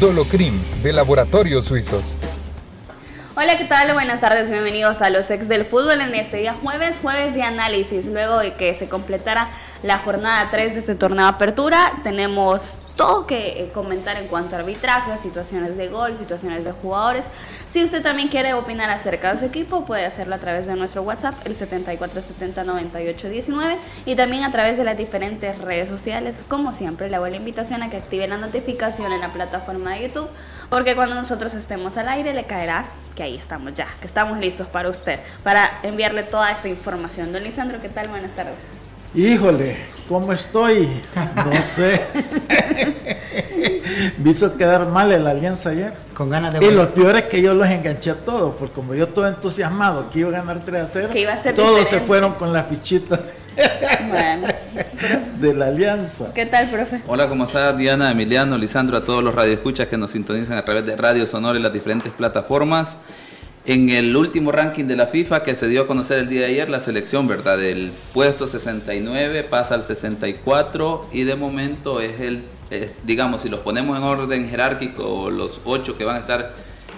Dolocrim de Laboratorios Suizos. Hola, ¿qué tal? Buenas tardes, bienvenidos a los ex del fútbol en este día jueves, jueves de análisis. Luego de que se completara la jornada 3 de este torneo de apertura, tenemos todo que eh, comentar en cuanto a arbitraje, situaciones de gol, situaciones de jugadores. Si usted también quiere opinar acerca de su equipo, puede hacerlo a través de nuestro WhatsApp, el 74709819, y también a través de las diferentes redes sociales. Como siempre, le hago la invitación a que active la notificación en la plataforma de YouTube, porque cuando nosotros estemos al aire le caerá que ahí estamos ya, que estamos listos para usted, para enviarle toda esta información. Don Lisandro, ¿qué tal? Buenas tardes. Híjole, ¿cómo estoy? No sé. Me hizo quedar mal el alianza ayer. Con ganas de Y lo peor es que yo los enganché a todos, porque como yo todo entusiasmado que iba a ganar 3 a 0, Que iba a ser todos diferente. se fueron con la fichita Bueno, de la alianza. ¿qué tal, profe? Hola, ¿cómo está Diana, Emiliano, Lisandro, a todos los radioescuchas que nos sintonizan a través de Radio Sonora y las diferentes plataformas? En el último ranking de la FIFA que se dio a conocer el día de ayer, la selección, ¿verdad? Del puesto 69 pasa al 64 y de momento es el, es, digamos, si los ponemos en orden jerárquico, los ocho que van a estar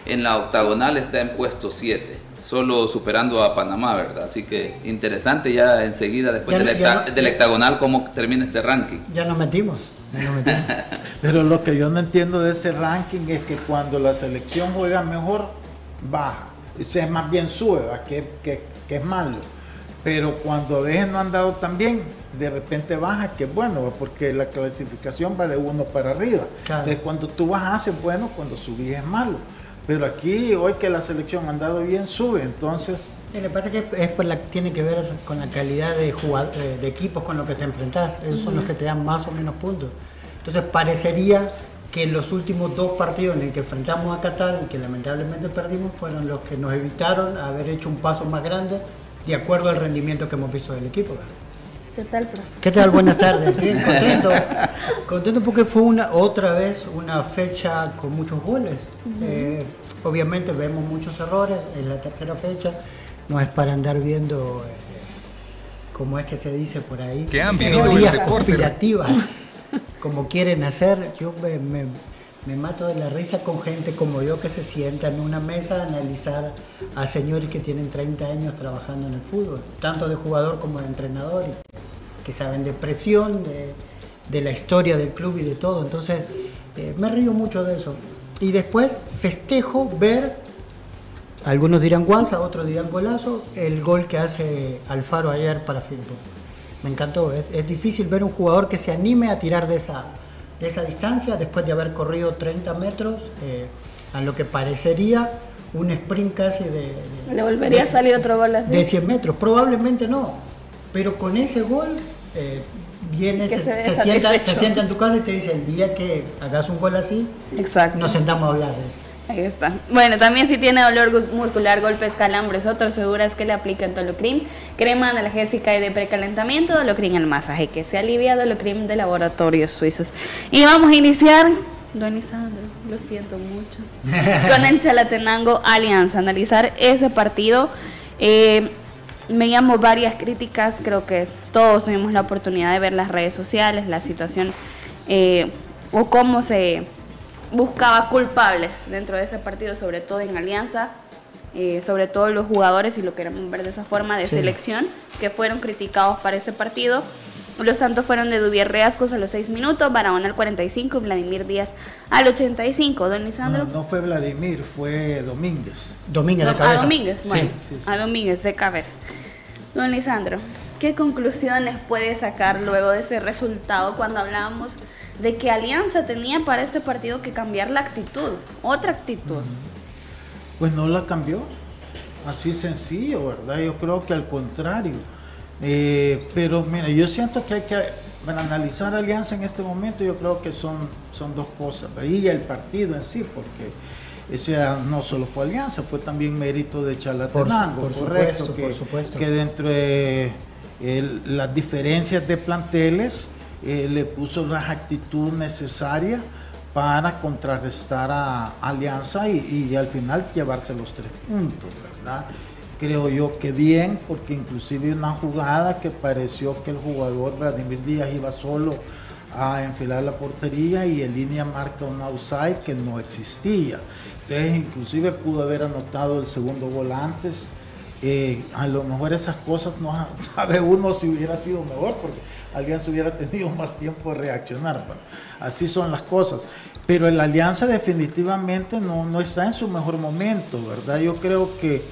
en la octagonal está en puesto 7, solo superando a Panamá, ¿verdad? Así que interesante ya enseguida, después Ya del, ya hecta- no- del hectagonal, cómo termina este ranking. Ya nos metimos. Ya nos metimos. Pero lo que yo no entiendo de ese ranking es que cuando la selección juega mejor, baja. Es más bien sube. Que, que- que es malo. Pero cuando a veces no han dado tan bien, de repente baja, que es bueno, ¿va? porque la clasificación va de uno para arriba. Claro. Entonces, cuando tú bajas es bueno, cuando subís es malo. Pero aquí, hoy que la selección ha andado bien, sube. Entonces, Y Lo que pasa que es por la, tiene que ver con la calidad de, eh, de equipos con los que te enfrentas. Esos son los que te dan más o menos puntos. Entonces parecería que los últimos dos partidos en el que enfrentamos a Qatar y que lamentablemente perdimos fueron los que nos evitaron haber hecho un paso más grande de acuerdo al rendimiento que hemos visto del equipo. ¿Qué tal, profe? ¿Qué tal? Buenas tardes. Bien, contento. Contento porque fue una otra vez una fecha con muchos goles. Eh, obviamente vemos muchos errores. Es la tercera fecha. No es para andar viendo, eh, como es que se dice por ahí, Que han teorías conspirativas, como quieren hacer. Yo me, me- me mato de la risa con gente como yo que se sienta en una mesa a analizar a señores que tienen 30 años trabajando en el fútbol, tanto de jugador como de entrenador, que saben de presión, de, de la historia del club y de todo. Entonces, eh, me río mucho de eso. Y después festejo ver, algunos dirán guasa, otros dirán golazo, el gol que hace Alfaro ayer para Firpo. Me encantó. Es, es difícil ver un jugador que se anime a tirar de esa, de esa distancia después de haber corrido 30 metros eh, a lo que parecería un sprint casi de... de- ¿Le volvería a de- salir otro gol así? de 100 metros, probablemente no. Pero con ese gol, eh, viene, se, se ve se sienta, se sienta en tu casa y te dice, el día que hagas un gol así, Exacto. nos sentamos a hablar. Ahí está. Bueno, también si tiene dolor muscular, golpes, calambres o torceduras que le aplican Dolocrim, crema analgésica y de precalentamiento, Dolocrim el masaje que se alivia, Dolocrim de laboratorios suizos. Y vamos a iniciar, don Lisandro, lo siento mucho, con el Chalatenango Alianza, analizar ese partido. Eh, veíamos varias críticas, creo que todos tuvimos la oportunidad de ver las redes sociales, la situación eh, o cómo se buscaba culpables dentro de ese partido, sobre todo en Alianza, eh, sobre todo los jugadores, y lo queremos ver de esa forma, de Sí. selección, que fueron criticados para este partido. Los tantos fueron de Dubier Reascos a los 6 minutos, Barahona al 45 y Vladimir Díaz al 85. Don Lisandro. No, no fue Vladimir, fue Domínguez. Domínguez de cabeza. A Domínguez, Sí. bueno, sí, sí. a Domínguez de cabeza. Don Lisandro, ¿qué conclusiones puede sacar luego de ese resultado cuando hablábamos de que Alianza tenía para este partido que cambiar la actitud, otra actitud? Pues no la cambió. Así sencillo, ¿verdad? Yo creo que al contrario. Eh, pero mira, yo siento que hay que, para analizar Alianza en este momento, yo creo que son, son dos cosas. Y el partido en sí, porque o sea, no solo fue Alianza, fue también mérito de Chalatenango, Por correcto. supuesto, que, por supuesto. que dentro de el- las diferencias de planteles eh, le puso la actitud necesaria para contrarrestar a Alianza y, y al final llevarse los tres puntos, ¿verdad? Creo yo que bien, porque inclusive una jugada que pareció que el jugador Vladimir Díaz iba solo a enfilar la portería y en línea marca un outside que no existía. Entonces inclusive pudo haber anotado el segundo gol antes. Eh, a lo mejor esas cosas no sabe uno si hubiera sido mejor, porque Alianza hubiera tenido más tiempo de reaccionar. Bueno, así son las cosas. Pero la Alianza definitivamente no, no está en su mejor momento, ¿verdad? Yo creo que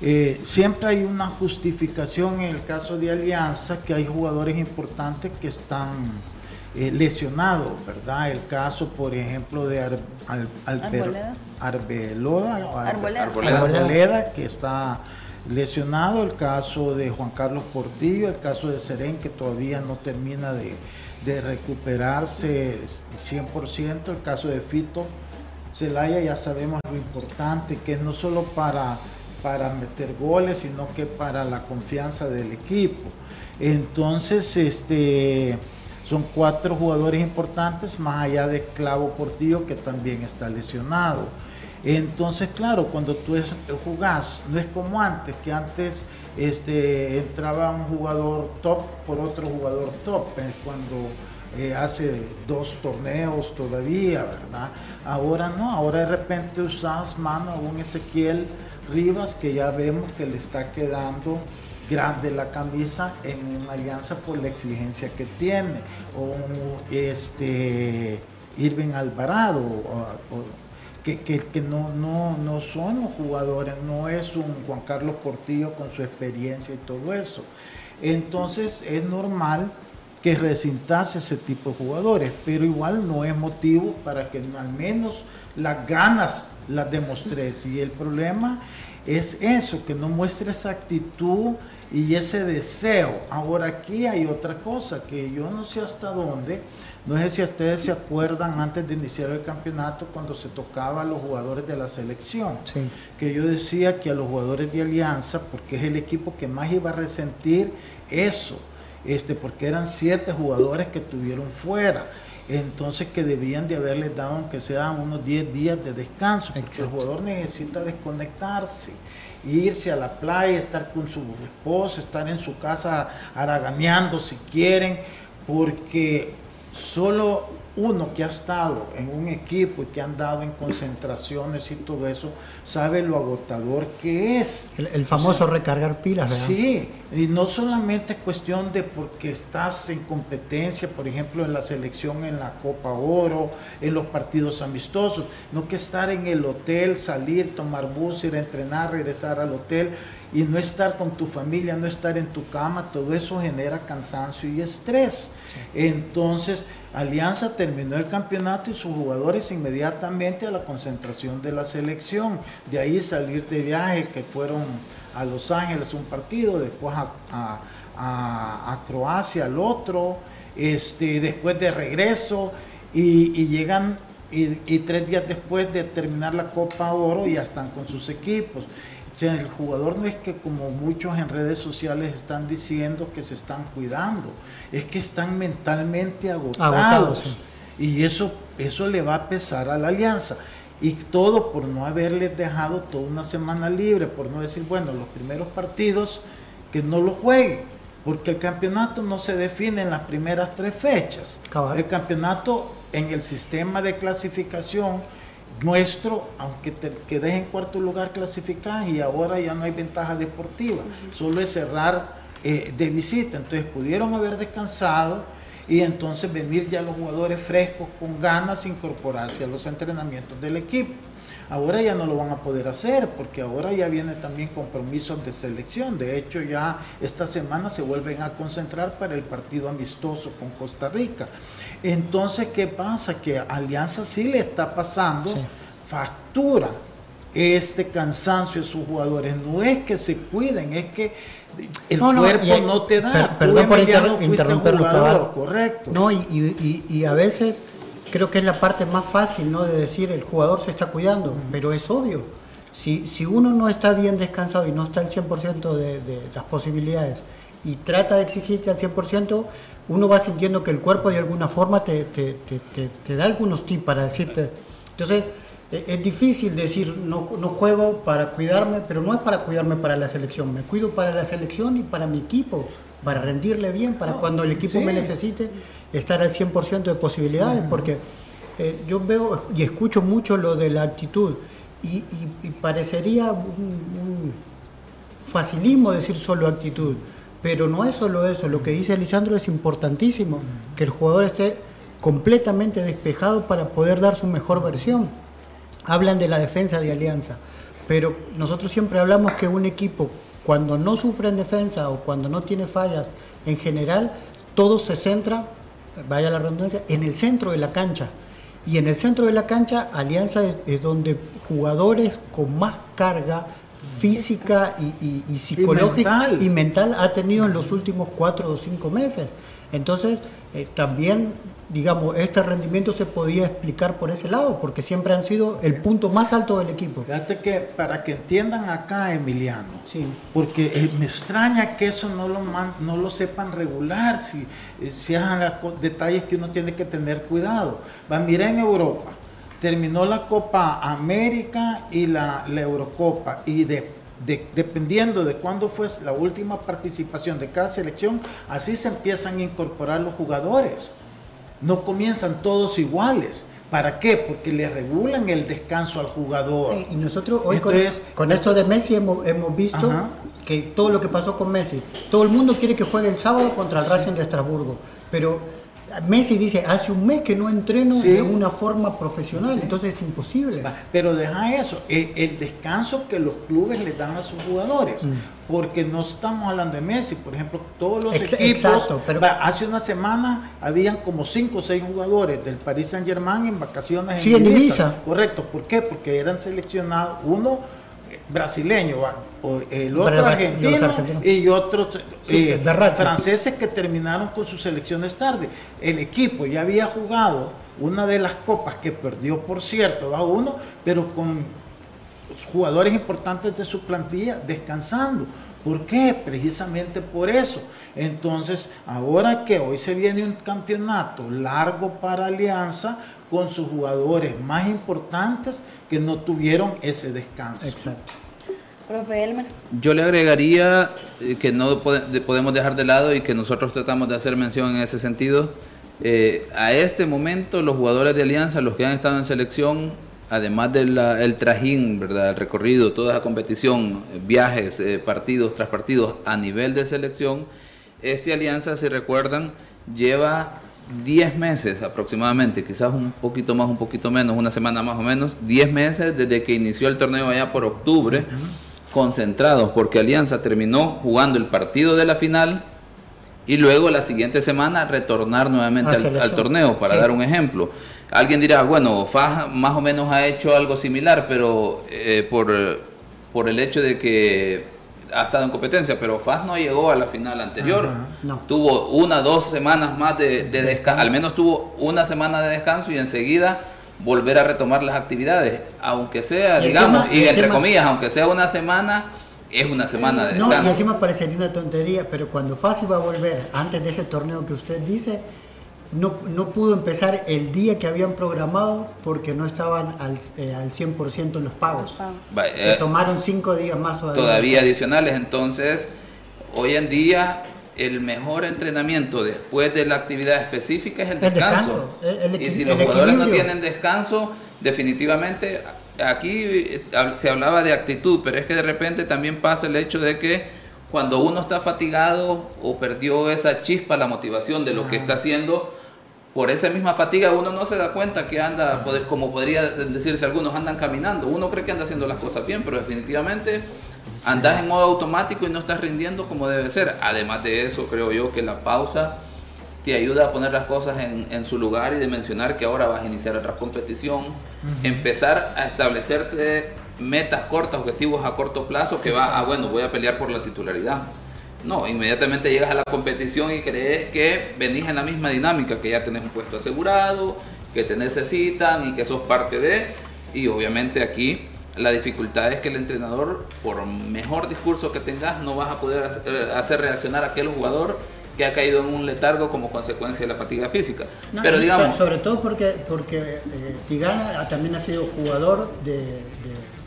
eh, siempre hay una justificación en el caso de Alianza, que hay jugadores importantes que están eh, lesionados, ¿verdad? El caso, por ejemplo, de Ar- Al- Alper- Arboleda. Arbeloa, o Ar- Arboleda. Arboleda. Arboleda, que está lesionado, el caso de Juan Carlos Portillo, el caso de Serén, que todavía no termina de, recuperarse 100%, el caso de Fito Celaya, ya sabemos lo importante que es no solo para, para meter goles, sino que para la confianza del equipo. Entonces, este, son cuatro jugadores importantes, más allá de Clavo Portillo, que también está lesionado. Entonces, claro, cuando tú es- jugás, no es como antes, que antes este, entraba un jugador top por otro jugador top, es cuando eh, hace dos torneos todavía, ¿verdad? Ahora no, ahora de repente usas mano a un Ezequiel Rivas que ya vemos que le está quedando grande la camisa en una alianza por la exigencia que tiene, o este Irving Alvarado, o- que, que- no, no, no son los jugadores, no es un Juan Carlos Portillo con su experiencia y todo eso. Entonces es normal que recintase ese tipo de jugadores, pero igual no es motivo para que al menos las ganas las demostres. Y el problema es eso, que no muestre esa actitud y ese deseo. Ahora aquí hay otra cosa, que yo no sé hasta dónde, no sé si ustedes se acuerdan antes de iniciar el campeonato cuando se tocaba a los jugadores de la selección. Sí. que yo decía que a los jugadores de Alianza, porque es el equipo que más iba a resentir eso, este, porque eran siete jugadores que tuvieron fuera, entonces que debían de haberles dado aunque sea unos 10 días de descanso, porque el jugador necesita desconectarse, irse a la playa, estar con su esposa, estar en su casa haraganeando si quieren, porque solo uno que ha estado en un equipo y que ha andado en concentraciones y todo eso, sabe lo agotador que es. El, el famoso recargar pilas, ¿verdad? Sí, y no solamente es cuestión de porque estás en competencia, por ejemplo, en la selección, en la Copa Oro, en los partidos amistosos, no que estar en el hotel, salir, tomar bus, ir a entrenar, regresar al hotel y no estar con tu familia, no estar en tu cama, todo eso genera cansancio y estrés. Entonces, Alianza terminó el campeonato y sus jugadores inmediatamente a la concentración de la selección. De ahí salir de viaje, que fueron a Los Ángeles un partido, después a, a- a- a Croacia al otro. este, después de regreso y, llegan y, tres días después de terminar la Copa Oro ya están con sus equipos. Sea, el jugador no es que como muchos en redes sociales están diciendo que se están cuidando, es que están mentalmente agotados. Y eso, eso le va a pesar a la alianza. Y todo por no haberles dejado toda una semana libre, por no decir, bueno, los primeros partidos que no lo jueguen, porque el campeonato no se define en las primeras tres fechas. El campeonato en el sistema de clasificación nuestro, aunque te quedes en cuarto lugar clasificado y ahora ya no hay ventaja deportiva, solo es cerrar eh, de visita. Entonces pudieron haber descansado y entonces venir ya los jugadores frescos con ganas incorporarse a los entrenamientos del equipo. Ahora ya no lo van a poder hacer porque ahora ya vienen también compromisos de selección. De hecho, ya esta semana se vuelven a concentrar para el partido amistoso con Costa Rica. Entonces, ¿qué pasa? Que Alianza sí le está pasando factura este cansancio de sus jugadores. No es que se cuiden, es que el cuerpo no te da. perdón por interrumpir correcto. No, y, a veces creo que es la parte más fácil, ¿no? De decir el jugador se está cuidando, pero es obvio. Si, si uno no está bien descansado y no está al 100% de, de las posibilidades y trata de exigirte al 100%, uno va sintiendo que el cuerpo de alguna forma te, te, te, te da algunos tips para decirte. Entonces, e, es difícil decir, no, no, juego para cuidarme, pero no es para cuidarme para la selección, me cuido para la selección y para mi equipo, para rendirle bien, para cuando el equipo me necesite estar al 100% de posibilidades, porque eh, yo veo y escucho mucho lo de la actitud y, parecería un, facilismo decir solo actitud, pero no es solo eso, lo que dice Lisandro es importantísimo, que el jugador esté completamente despejado para poder dar su mejor versión. Hablan de la defensa de Alianza, pero nosotros siempre hablamos que un equipo cuando no sufre en defensa o cuando no tiene fallas, en general todo se centra, vaya la redundancia, en el centro de la cancha. Y en el centro de la cancha, Alianza es, donde jugadores con más carga física y, psicológica y mental. ha tenido en los últimos cuatro o cinco meses. Entonces, eh, también digamos, este rendimiento se podía explicar por ese lado, porque siempre han sido el punto más alto del equipo. Fíjate que para que entiendan acá, Emiliano, sí. porque eh, me extraña que eso no lo, no lo sepan regular, si, eh, si los detalles que uno tiene que tener cuidado. Va, mira en Europa, terminó la Copa América y la, Eurocopa, y dependiendo de cuándo fue la última participación de cada selección, así se empiezan a incorporar los jugadores. No comienzan todos iguales. ¿Para qué? Porque le regulan el descanso al jugador. Y nosotros hoy con, esto de Messi hemos, visto que todo lo que pasó con Messi, todo el mundo quiere que juegue el sábado contra el Racing de Estrasburgo, pero Messi dice, hace un mes que no entreno de una forma profesional, entonces es imposible. Pero deja eso, el, descanso que los clubes le dan a sus jugadores, mm. Porque no estamos hablando de Messi, por ejemplo, todos los equipos, pero... hace una semana habían como 5 o 6 jugadores del Paris Saint Germain en vacaciones en, Ibiza. Correcto, ¿por qué? Porque eran seleccionados, uno brasileño, el otro argentino y otros eh, franceses que terminaron con sus selecciones tarde. El equipo ya había jugado una de las copas que perdió, por cierto, a uno, pero con jugadores importantes de su plantilla descansando. ¿Por qué? Precisamente por eso. Entonces, ahora que hoy se viene un campeonato largo para Alianza, con sus jugadores más importantes que no tuvieron ese descanso. Exacto. Profe Elmer. Yo le agregaría eh, que no podemos dejar de lado y que nosotros tratamos de hacer mención en ese sentido. Eh, a este momento los jugadores de Alianza, los que han estado en selección, además del trajín, ¿verdad? el recorrido, toda esa competición, viajes, eh, partidos tras partidos a nivel de selección, este Alianza, si recuerdan, lleva 10 meses aproximadamente, quizás un poquito más, un poquito menos, una semana más o menos, 10 meses desde que inició el torneo allá por octubre, concentrados, porque Alianza terminó jugando el partido de la final y luego la siguiente semana retornar nuevamente al, torneo, para dar un ejemplo. Alguien dirá, bueno, Faj más o menos ha hecho algo similar, pero eh, por, por el hecho de que ha estado en competencia, pero FAS no llegó a la final anterior. Ajá. No. Tuvo una, dos semanas más de, de descanso, al menos tuvo una semana de descanso y enseguida volver a retomar las actividades, aunque sea, Y digamos, encima- y entre encima- comillas, aunque sea una semana, es una semana de No, descanso. y encima parecería una tontería, pero cuando Fasi va a volver antes de ese torneo que usted dice, no, no pudo empezar el día que habían programado porque no estaban al, eh, al 100% en los pagos. Va, Se eh, tomaron cinco días más todavía. todavía adicionales. Entonces, hoy en día el mejor entrenamiento después de la actividad específica es el El descanso. descanso, el- el y si los jugadores no tienen descanso, definitivamente aquí eh, se hablaba de actitud, pero es que de repente también pasa el hecho de que cuando uno está fatigado o perdió esa chispa, la motivación de lo que está haciendo, por esa misma fatiga uno no se da cuenta que anda, como podría decirse algunos, andan caminando. Uno cree que anda haciendo las cosas bien, pero definitivamente andas en modo automático y no estás rindiendo como debe ser. Además de eso, creo yo que la pausa te ayuda a poner las cosas en, en su lugar y de mencionar que ahora vas a iniciar otra competición, empezar a establecerte metas cortas, objetivos a corto plazo, que va, ah, bueno, voy a pelear por la titularidad. No, inmediatamente llegas a la competición y crees que venís en la misma dinámica, que ya tenés un puesto asegurado, que te necesitan y que sos parte de, y obviamente aquí la dificultad es que el entrenador, por mejor discurso que tengas, no vas a poder hacer, eh, hacer reaccionar a aquel jugador que ha caído en un letargo como consecuencia de la fatiga física. No, Pero digamos, so- sobre todo porque, porque eh, Tigana también ha sido jugador de, de-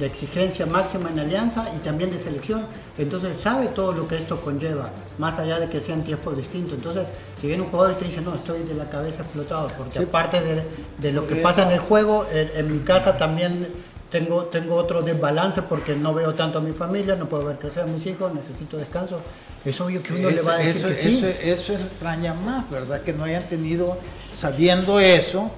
de exigencia máxima en alianza y también de selección. Entonces sabe todo lo que esto conlleva, más allá de que sean tiempos distintos. Entonces, si viene un jugador y te dice, no, estoy de la cabeza explotado, porque Sí. aparte de, de lo que Eso- pasa en el juego, en, en mi casa también tengo, tengo otro desbalance porque no veo tanto a mi familia, no puedo ver crecer a mis hijos, necesito descanso. Es obvio que uno le va a decir eso, que sí. eso, eso extraña más, ¿verdad? Que no hayan tenido, sabiendo eso,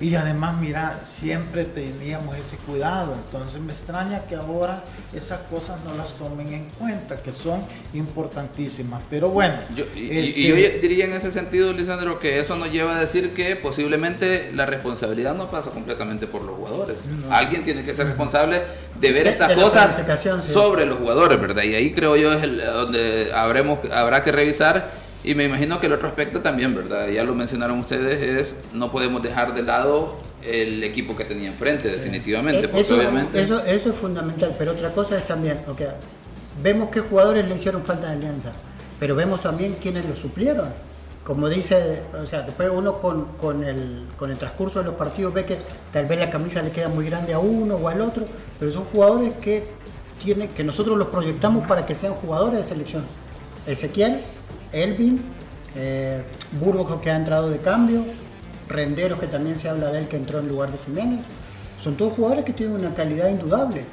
y además, mira, siempre teníamos ese cuidado. Entonces me extraña que ahora esas cosas no las tomen en cuenta, que son importantísimas. Pero bueno, Yo, y, este, y yo diría en ese sentido, Lisandro, que eso nos lleva a decir que posiblemente la responsabilidad no pasa completamente por los jugadores. Alguien tiene que ser responsable de ver estas de cosas sí. sobre los jugadores, ¿verdad? Y ahí creo yo es el, donde habremos, habrá que revisar. Y me imagino que el otro aspecto también, ¿verdad? Ya lo mencionaron ustedes, es no podemos dejar de lado el equipo que tenía enfrente, definitivamente, Eh, porque eso, obviamente... eso, eso es fundamental, pero otra cosa es también, ok, vemos qué jugadores le hicieron falta de alianza, pero vemos también quiénes lo suplieron. Como dice, o sea, después uno con, con, el, con el transcurso de los partidos ve que tal vez la camisa le queda muy grande a uno o al otro, pero son jugadores que, tiene, que nosotros los proyectamos para que sean jugadores de selección. Ezequiel, Elvin, eh, Burgos que ha entrado de cambio, Renderos que también se habla de él que entró en lugar de Jiménez. Son todos jugadores que tienen una calidad indudable.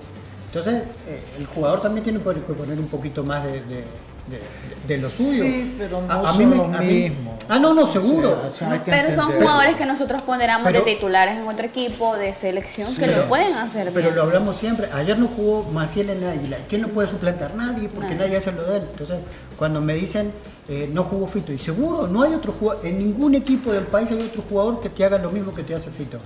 Entonces, eh, el jugador también tiene que poner un poquito más de, de- de- de lo suyo. Sí, pero no A- a son mí me- lo a mí- mismo. Ah, no, no, O sea, seguro. o sea, hay que Pero son jugadores que nosotros ponderamos Pero- de titulares en otro equipo, de selección, que Pero- lo pueden hacer Pero bien. lo hablamos siempre. Ayer no jugó Maciel en Águila. ¿Quién lo puede suplantar? Nadie, porque Nadie. nadie hace lo de él. Entonces, cuando me dicen eh, no jugó Fito, y seguro no hay otro jugador, en ningún equipo del país hay otro jugador que te haga lo mismo que te hace Fito.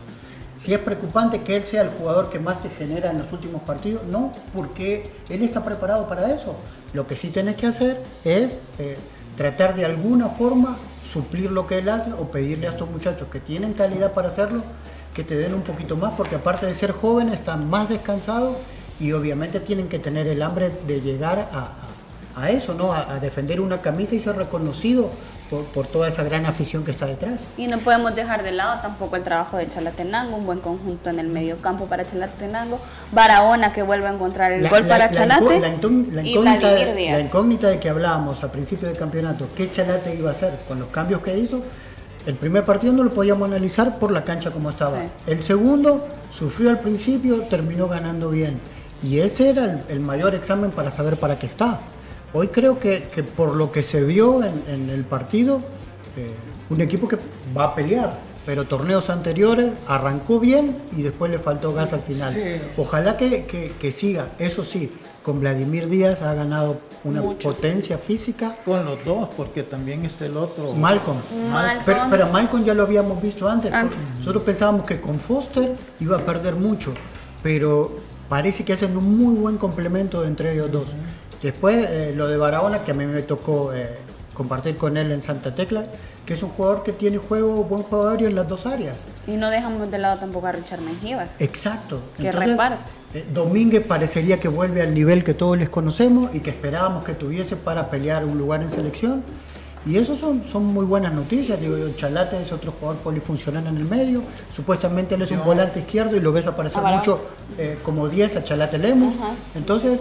Si es preocupante que él sea el jugador que más te genera en los últimos partidos, no, porque él está preparado para eso. Lo que sí tenés que hacer es eh, tratar de alguna forma suplir lo que él hace o pedirle a estos muchachos que tienen calidad para hacerlo que te den un poquito más, porque aparte de ser jóvenes están más descansados y obviamente tienen que tener el hambre de llegar a, eso, ¿no? A, a defender una camisa y ser reconocido por, por toda esa gran afición que está detrás. Y no podemos dejar de lado tampoco el trabajo de Chalatenango, un buen conjunto en el medio campo para Chalatenango, Barahona que vuelve a encontrar el La- gol la- para la Chalate la y incógnita, de, la incógnita de que hablábamos a principio del campeonato, ¿qué Chalate iba a hacer con los cambios que hizo? El primer partido no lo podíamos analizar por la cancha como estaba. Sí. El segundo sufrió al principio, terminó ganando bien. Y ese era el, el mayor examen para saber para qué está. Hoy creo que, que por lo que se vio en, en el partido, eh, un equipo que va a pelear, pero torneos anteriores arrancó bien y después le faltó gas al final. Sí. Ojalá que, que- que siga. Eso sí, con Vladimir Díaz ha ganado una Mucho. potencia física. Con los dos, porque también está el otro. Malcolm. Malcolm. Pero, pero Malcolm ya lo habíamos visto antes. Antes. Nosotros pensábamos que con Foster iba a perder mucho, pero parece que hacen un muy buen complemento entre ellos dos. Después, eh, lo de Barahona, que a mí me tocó eh, compartir con él en Santa Tecla, que es un jugador que tiene juego, buen juego aéreo en las dos áreas. Y no dejamos de lado tampoco a Richard Mengíbar. Exacto. Que reparte. eh, Domínguez parecería que vuelve al nivel que todos les conocemos y que esperábamos que tuviese para pelear un lugar en selección. Y eso son, son muy buenas noticias. Digo, Chalate es otro jugador polifuncional en el medio. Supuestamente él es un volante izquierdo y lo ves aparecer Ah, mucho eh, como 10 a Chalate Lemos. Entonces,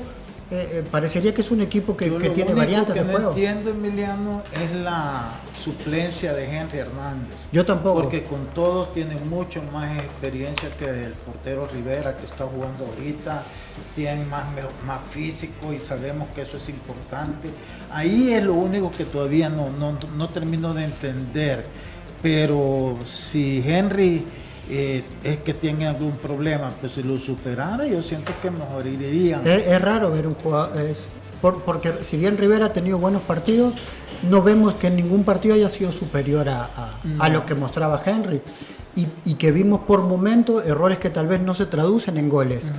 eh, parecería que es un equipo que, que lo tiene variantes que de no juego. entiendo, Emiliano, es la suplencia de Henry Hernández. Yo tampoco. Porque con todo tiene mucho más experiencia que el portero Rivera que está jugando ahorita, tiene más, más físico y sabemos que eso es importante. Ahí es lo único que todavía no, no, no termino de entender. Pero si Henry eh, es que tiene algún problema, pues si lo superara, yo siento que mejor irían. Es, es raro ver un jugador, es, por- porque si bien Rivera ha tenido buenos partidos, no vemos que en ningún partido haya sido superior a, a- a lo que mostraba Henry. Y, y que vimos por momentos errores que tal vez no se traducen en goles,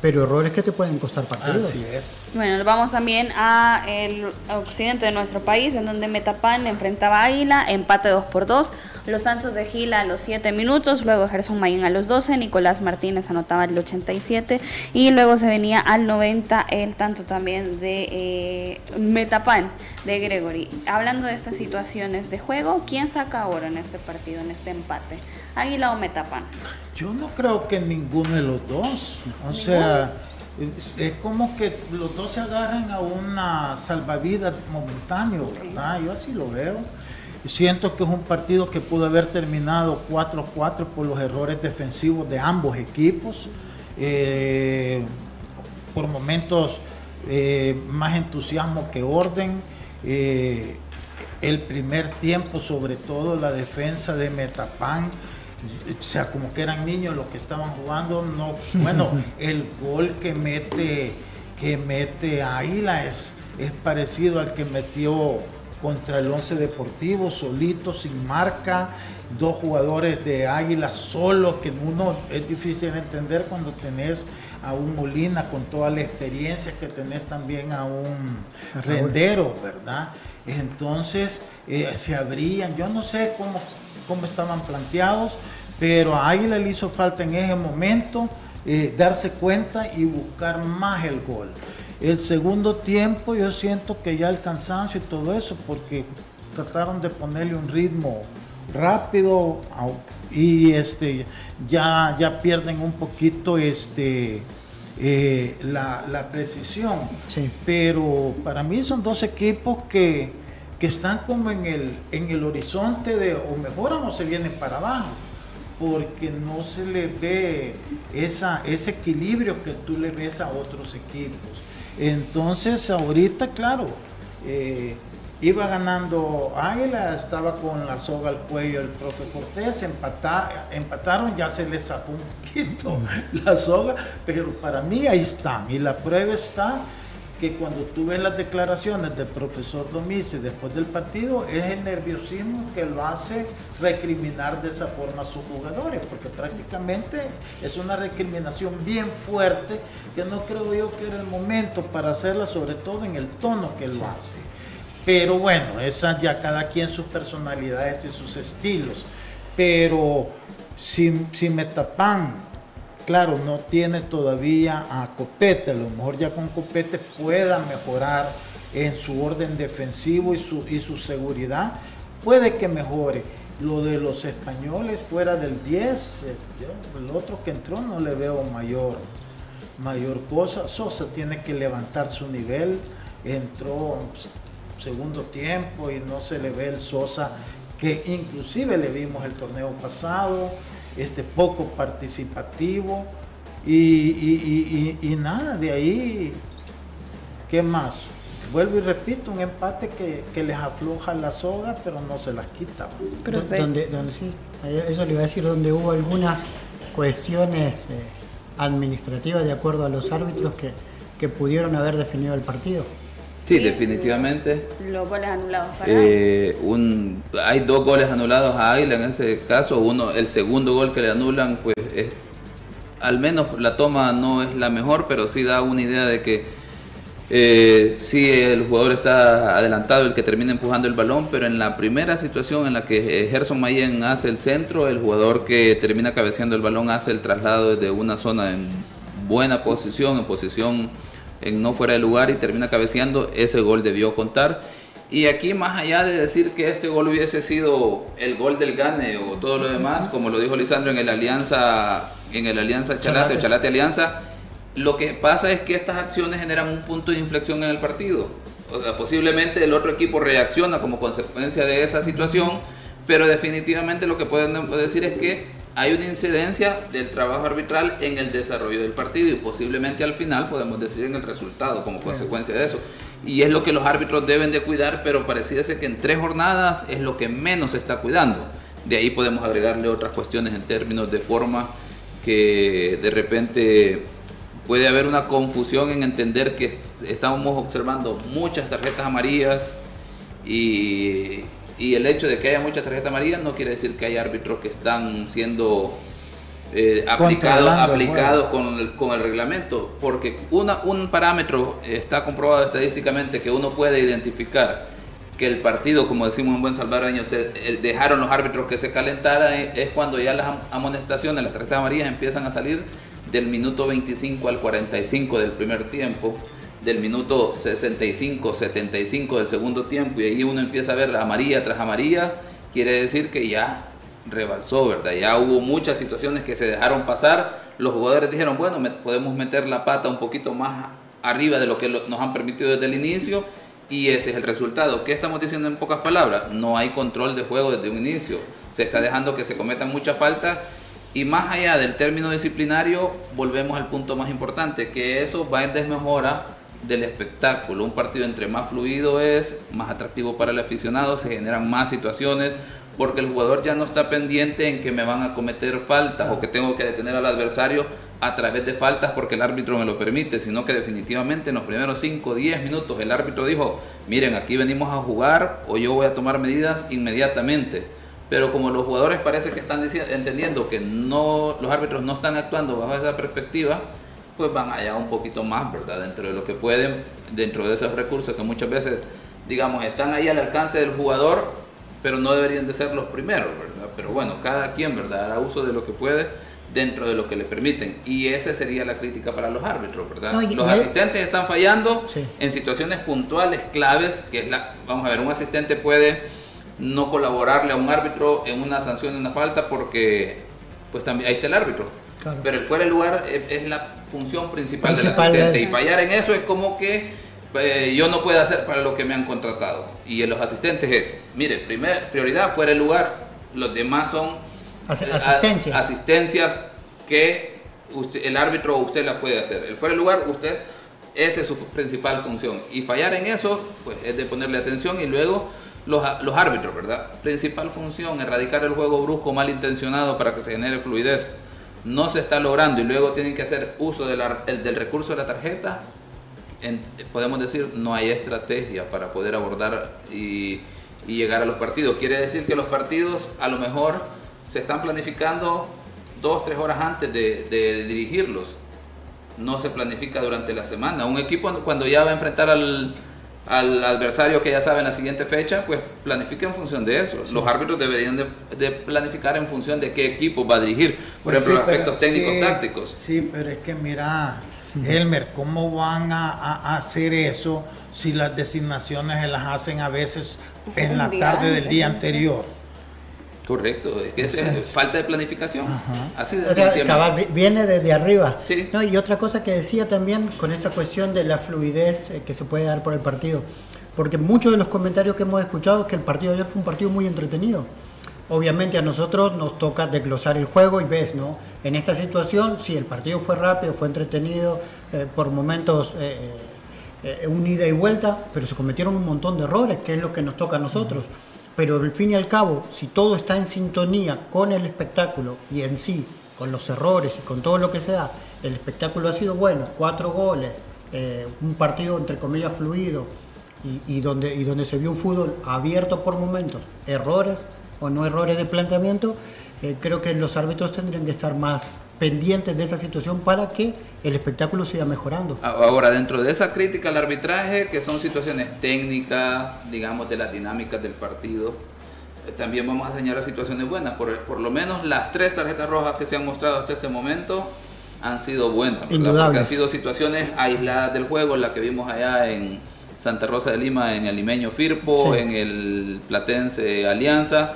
pero errores que te pueden costar partidos. Así es. Bueno, vamos también a el occidente de nuestro país, en donde Metapan enfrentaba a Águila, empate 2 por 2. Los Santos de Gila a los 7 minutos, luego Gerson Mayen a los 12, Nicolás Martínez anotaba el 87 y luego se venía al 90 el tanto también de eh, Metapan de Gregory. Hablando de estas situaciones de juego, ¿quién saca ahora en este partido, en este empate? ¿Águila o Metapan? Yo no creo que ninguno de los dos. O sea, es, es como que los dos se agarran a una salvavidas momentáneo, ¿verdad? Yo así lo veo. Siento que es un partido que pudo haber terminado 4-4 por los errores defensivos de ambos equipos. Eh, por momentos eh, más entusiasmo que orden. Eh, el primer tiempo, sobre todo la defensa de Metapan, o sea, como que eran niños los que estaban jugando, no, bueno, el gol que mete, que mete Águila es, es parecido al que metió contra el Once Deportivo, solito, sin marca, dos jugadores de Águila solos, que uno es difícil de entender cuando tenés a un Molina con toda la experiencia que tenés también a un. Rendero, ¿verdad? Entonces eh, se abrían, yo no sé cómo, cómo estaban planteados, pero a Águila le hizo falta en ese momento eh, darse cuenta y buscar más el gol. El segundo tiempo yo siento que ya el cansancio y todo eso, porque trataron de ponerle un ritmo rápido y este ya, ya pierden un poquito este eh, la, la precisión. Sí. Pero para mí son dos equipos que, que están como en el, en el horizonte de o mejoran o se vienen para abajo. Porque no se le ve esa, ese equilibrio que tú le ves a otros equipos. Entonces ahorita, claro, eh, iba ganando Águila, estaba con la soga al cuello el profe Cortés, empata- empataron, ya se les sacó un poquito la soga, pero para mí ahí están. Y la prueba está que cuando tú ves las declaraciones del profesor Domice después del partido, es el nerviosismo que lo hace recriminar de esa forma a sus jugadores, porque prácticamente es una recriminación bien fuerte que no creo yo que era el momento para hacerla, sobre todo en el tono que lo hace. Pero bueno, esa ya cada quien sus personalidades y sus estilos. Pero si, si Metapan, claro, no tiene todavía a Copete, a lo mejor ya con Copete pueda mejorar en su orden defensivo y su, y su seguridad, puede que mejore. Lo de los españoles fuera del 10, eh, el otro que entró no le veo mayor, mayor cosa. Sosa tiene que levantar su nivel, entró pues, segundo tiempo y no se le ve el Sosa que inclusive le vimos el torneo pasado, este poco participativo y, y- y- y- y nada, de ahí, ¿qué más? Vuelvo y repito, un empate que, que les afloja la soga, pero no se las quita. Pero donde, donde sí, eh, eso le iba a decir, donde hubo algunas cuestiones eh, administrativas de acuerdo a los árbitros que, que pudieron haber definido el partido. Sí, definitivamente. Los goles anulados para. Eh, un, hay dos goles anulados a Águila en ese caso. Uno, el segundo gol que le anulan, pues es al menos la toma no es la mejor, pero sí da una idea de que eh, sí el jugador está adelantado, el que termina empujando el balón, pero en la primera situación en la que eh, Gerson Mayen hace el centro, el jugador que termina cabeceando el balón hace el traslado desde una zona en buena posición, en posición en no fuera de lugar y termina cabeceando, ese gol debió contar. Y aquí más allá de decir que este gol hubiese sido el gol del Gane o todo lo demás, como lo dijo Lisandro en el Alianza, en el Alianza Chalate o Chalate Alianza, lo que pasa es que estas acciones generan un punto de inflexión en el partido. O sea, posiblemente el otro equipo reacciona como consecuencia de esa situación, pero definitivamente lo que podemos decir es que hay una incidencia del trabajo arbitral en el desarrollo del partido y posiblemente al final podemos decir en el resultado como consecuencia de eso. Y es lo que los árbitros deben de cuidar, pero pareciera ser que en tres jornadas es lo que menos se está cuidando. De ahí podemos agregarle otras cuestiones en términos de forma que de repente puede haber una confusión en entender que estamos observando muchas tarjetas amarillas y, el hecho de que haya muchas tarjetas amarillas no quiere decir que hay árbitros que están siendo eh, aplicados aplicado con, el, con el reglamento, porque una, un parámetro está comprobado estadísticamente que uno puede identificar que el partido, como decimos en buen salvadoreño, se dejaron los árbitros que se calentaran, es cuando ya las amonestaciones, las tarjetas amarillas empiezan a salir del minuto 25 al 45 del primer tiempo, del minuto 65, 75 del segundo tiempo, y ahí uno empieza a ver amarilla tras amarilla, quiere decir que ya rebalsó, ¿verdad? Ya hubo muchas situaciones que se dejaron pasar, los jugadores dijeron, bueno, podemos meter la pata un poquito más arriba de lo que nos han permitido desde el inicio, y ese es el resultado. ¿Qué estamos diciendo en pocas palabras? No hay control de juego desde un inicio. Se está dejando que se cometan muchas faltas y más allá del término disciplinario, volvemos al punto más importante, que eso va en desmejora del espectáculo. Un partido entre más fluido es, más atractivo para el aficionado, se generan más situaciones, porque el jugador ya no está pendiente en que me van a cometer faltas o que tengo que detener al adversario a través de faltas porque el árbitro me lo permite, sino que definitivamente en los primeros 5 o 10 minutos el árbitro dijo, miren, aquí venimos a jugar o yo voy a tomar medidas inmediatamente pero como los jugadores parece que están entendiendo que no los árbitros no están actuando bajo esa perspectiva, pues van allá un poquito más, ¿verdad? Dentro de lo que pueden, dentro de esos recursos que muchas veces, digamos, están ahí al alcance del jugador, pero no deberían de ser los primeros, ¿verdad? Pero bueno, cada quien, ¿verdad? Hará uso de lo que puede dentro de lo que le permiten. Y esa sería la crítica para los árbitros, ¿verdad? los asistentes están fallando en situaciones puntuales, claves, que es la, vamos a ver, un asistente puede no colaborarle a un árbitro en una sanción de una falta porque pues también ahí está el árbitro. Pero el fuera de lugar es, la función principal, del asistente y fallar en eso es como que eh, yo no puedo hacer para lo que me han contratado. Y en los asistentes es, mire, primer, prioridad fuera de lugar, los demás son eh, asistencias. asistencias que el árbitro usted la puede hacer. El fuera de lugar, usted, esa es su principal función. Y fallar en eso, pues es de ponerle atención y luego los, los árbitros, ¿verdad? Principal función, erradicar el juego brusco malintencionado para que se genere fluidez. No se está logrando y luego tienen que hacer uso del recurso de la tarjeta. podemos decir, no hay estrategia para poder abordar y, llegar a los partidos. Quiere decir que los partidos a lo mejor se están planificando dos, tres horas antes de, de dirigirlos. No se planifica durante la semana. Un equipo cuando ya va a enfrentar al, al adversario que ya sabe en la siguiente fecha, pues planifique en función de eso. Los árbitros deberían de, planificar en función de qué equipo va a dirigir, por pues ejemplo, los aspectos técnicos tácticos. Sí, pero es que mira, Elmer, ¿cómo van a, hacer eso si las designaciones se las hacen a veces en la tarde del día anterior? Correcto, es que es falta de planificación. Así de o sea, viene desde arriba. Sí. No, y otra cosa que decía también con esa cuestión de la fluidez eh, que se puede dar por el partido. Porque muchos de los comentarios que hemos escuchado es que el partido de ayer fue un partido muy entretenido. Obviamente a nosotros nos toca desglosar el juego y ves, ¿no? En esta situación, sí, el partido fue rápido, fue entretenido, eh, por momentos eh, un ida y vuelta, pero se cometieron un montón de errores, que es lo que nos toca a nosotros pero al fin y al cabo, si todo está en sintonía con el espectáculo y en sí, con los errores y con todo lo que se da, el espectáculo ha sido bueno, cuatro goles, eh, un partido entre comillas fluido y, donde, se vio un fútbol abierto por momentos, errores o no errores de planteamiento, Eh, creo que los árbitros tendrían que estar más pendientes de esa situación para que el espectáculo siga mejorando. Ahora, dentro de esa crítica al arbitraje, que son situaciones técnicas, digamos, de las dinámicas del partido, eh, también vamos a señalar situaciones buenas. Por, por lo menos las tres tarjetas rojas que se han mostrado hasta ese momento han sido buenas, porque han sido situaciones aisladas del juego, la que vimos allá en Santa Rosa de Lima, en el limeño Firpo, en el Platense Alianza.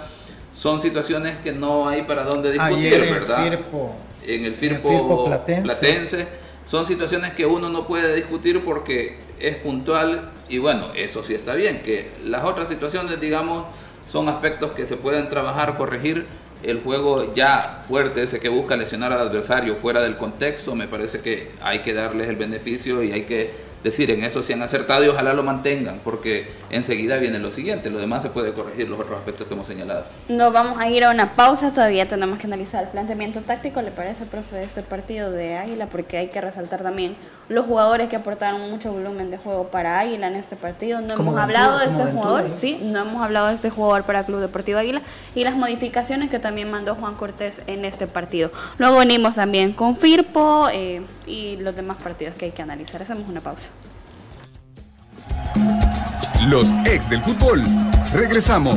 Son situaciones que no hay para dónde discutir, ¿verdad? Firpo en el Firpo, platense. Son situaciones que uno no puede discutir porque es puntual y bueno, eso sí está bien, que las otras situaciones, digamos, son aspectos que se pueden trabajar, corregir. El juego ya fuerte, ese que busca lesionar al adversario fuera del contexto, me parece que hay que darles el beneficio y hay que decir, en eso si han acertado y ojalá lo mantengan, porque enseguida viene lo siguiente, lo demás se puede corregir, los otros aspectos que hemos señalado. Nos vamos a ir a una pausa, todavía tenemos que analizar el planteamiento táctico, ¿le parece, profe, de este partido de Águila? Porque hay que resaltar también los jugadores que aportaron mucho volumen de juego para Águila en este partido. No hemos hablado de este jugador, sí, no hemos hablado de este jugador para Club Deportivo Águila y las modificaciones que también mandó Juan Cortés en este partido. Luego venimos también con Firpo eh, y los demás partidos que hay que analizar. Hacemos una pausa. Los ex del fútbol. Regresamos.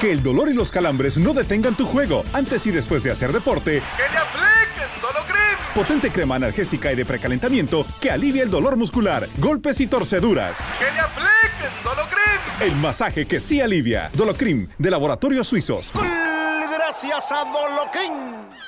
Que el dolor y los calambres no detengan tu juego antes y después de hacer deporte. Que le apliquen Dolocrim. Potente crema analgésica y de precalentamiento que alivia el dolor muscular, golpes y torceduras. Que le apliquen Dolocrim. El masaje que sí alivia. Dolocrim de Laboratorios Suizos. Gracias a Dolocrim.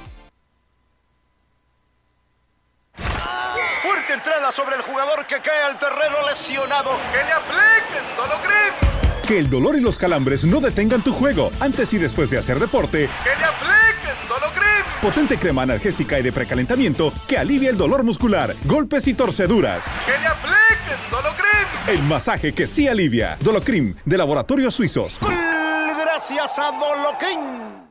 Sobre el jugador que cae al terreno lesionado. Que le apliquen Dolocrim. Que el dolor y los calambres no detengan tu juego antes y después de hacer deporte. Que le apliquen Dolocrim. Potente crema analgésica y de precalentamiento que alivia el dolor muscular, golpes y torceduras. Que le apliquen Dolocrim. El masaje que sí alivia. Dolocrim de Laboratorios Suizos. Gracias a Dolocrim.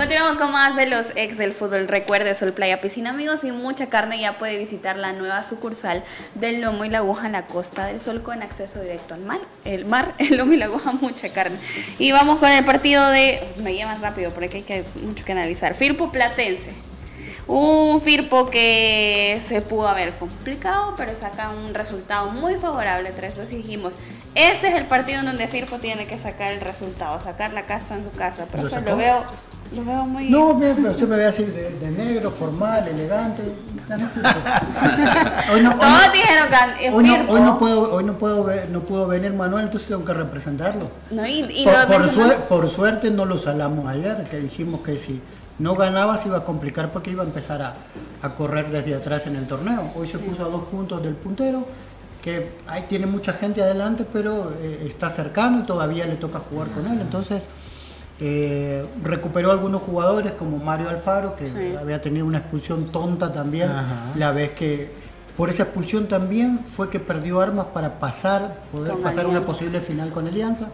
Continuamos con más de los ex del fútbol. Recuerde, Sol Playa Piscina, amigos, y mucha carne. Ya puede visitar la nueva sucursal del Lomo y la Aguja en la Costa del Sol con acceso directo al mar. El mar, el Lomo y la Aguja, mucha carne. Y vamos con el partido de. Me llevas rápido porque hay que, mucho que analizar. Firpo Platense. Un Firpo que se pudo haber complicado, pero saca un resultado muy favorable. Tres dos dijimos, este es el partido en donde Firpo tiene que sacar el resultado, sacar la casta en su casa. Pero ¿Lo pues lo veo, lo veo muy... No, pero yo me veo así de, de negro, formal, elegante. Hoy no, hoy Todos no- dijeron que es hoy no, hoy no puedo, hoy no puedo, ver- no pudo venir Manuel, entonces tengo que representarlo. No, y, y por, lo por mencionamos- suer- por suerte no lo salamos ayer, que dijimos que si no ganaba se iba a complicar porque iba a empezar a, a correr desde atrás en el torneo. Hoy se puso a dos puntos del puntero, que ahí tiene mucha gente adelante, pero eh, está cercano y todavía le toca jugar con él. Entonces eh, recuperó algunos jugadores como Mario Alfaro, que Sí. había tenido una expulsión tonta también, Ajá. la vez que por esa expulsión también fue que perdió armas para pasar, poder Con pasar una posible final con Alianza.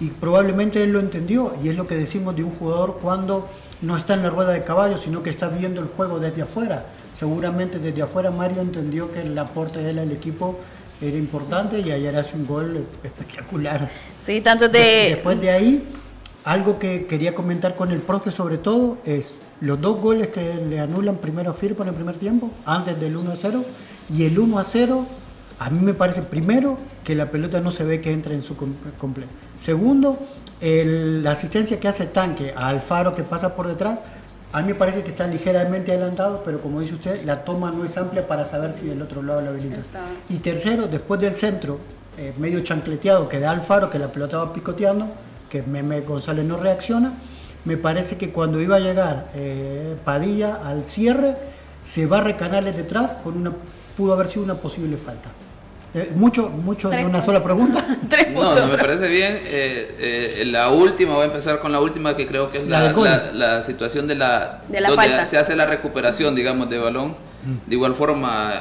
Y probablemente él lo entendió, y es lo que decimos de un jugador cuando no está en la rueda de caballo, sino que está viendo el juego desde afuera. Seguramente desde afuera Mario entendió que el aporte de él al equipo era importante y ayer hace un gol espectacular. Sí, tanto de... Después de ahí, algo que quería comentar con el profe sobre todo es los dos goles que le anulan primero a Firpo en el primer tiempo, antes del 1 a 0, y el 1 a 0, a mí me parece primero que la pelota no se ve que entra en su com- completo. Segundo, el- la asistencia que hace Tanque a Alfaro que pasa por detrás, a mí me parece que está ligeramente adelantado, pero como dice usted, la toma no es amplia para saber si del otro lado la habilita. Está. Y tercero, después del centro, eh, medio chancleteado que da Alfaro, que la pelota va picoteando, que Meme González no reacciona, me parece que cuando iba a llegar eh, Padilla al cierre, se barre Canales detrás con una, pudo haber sido una posible falta. Eh, mucho, mucho de Tres una sola pregunta. Tres No, puntos. no, me parece bien. eh, eh, la última, voy a empezar con la última que creo que es La la, la- la situación de la, De la donde falta. se hace la recuperación, digamos, de balón. De igual forma,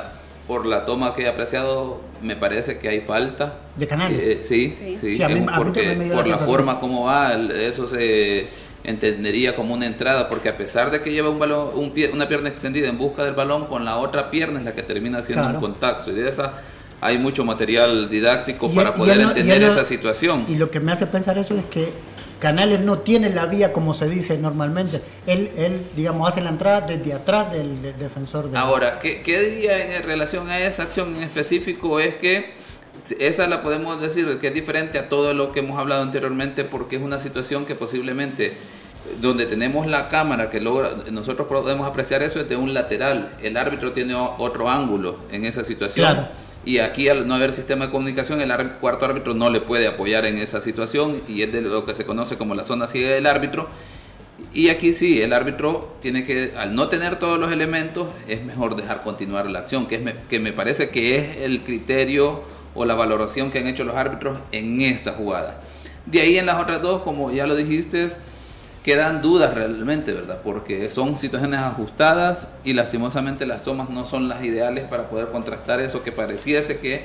por la toma que he apreciado, me parece que hay falta. De Canales. Eh, sí, Sí. sí, Sí, a mí- es a mí porque me la por la forma como va, el- eso se entendería como una entrada, porque a pesar de que lleva un balón, un pie- una pierna extendida en busca del balón, con la otra pierna es la que termina haciendo Claro. un contacto. Y de esa hay mucho material didáctico Y para y poder no- entender no- esa situación. Y lo que me hace pensar eso es que Canales no tiene la vía como se dice normalmente. Él, él digamos, hace la entrada desde atrás del, del defensor. De Ahora, ¿qué, qué diría en relación a esa acción en específico? Es que esa la podemos decir que es diferente a todo lo que hemos hablado anteriormente porque es una situación que posiblemente donde tenemos la cámara que logra, nosotros podemos apreciar eso desde un lateral. El árbitro tiene otro ángulo en esa situación. Claro. Y aquí al no haber sistema de comunicación, el cuarto árbitro no le puede apoyar en esa situación y es de lo que se conoce como la zona ciega del árbitro. Y aquí sí, el árbitro tiene que, al no tener todos los elementos, es mejor dejar continuar la acción, que, es que me parece que es el criterio o la valoración que han hecho los árbitros en esta jugada. De ahí en las otras dos, como ya lo dijiste, quedan dudas realmente, ¿verdad? Porque son situaciones ajustadas y lastimosamente las tomas no son las ideales para poder contrastar eso que pareciese que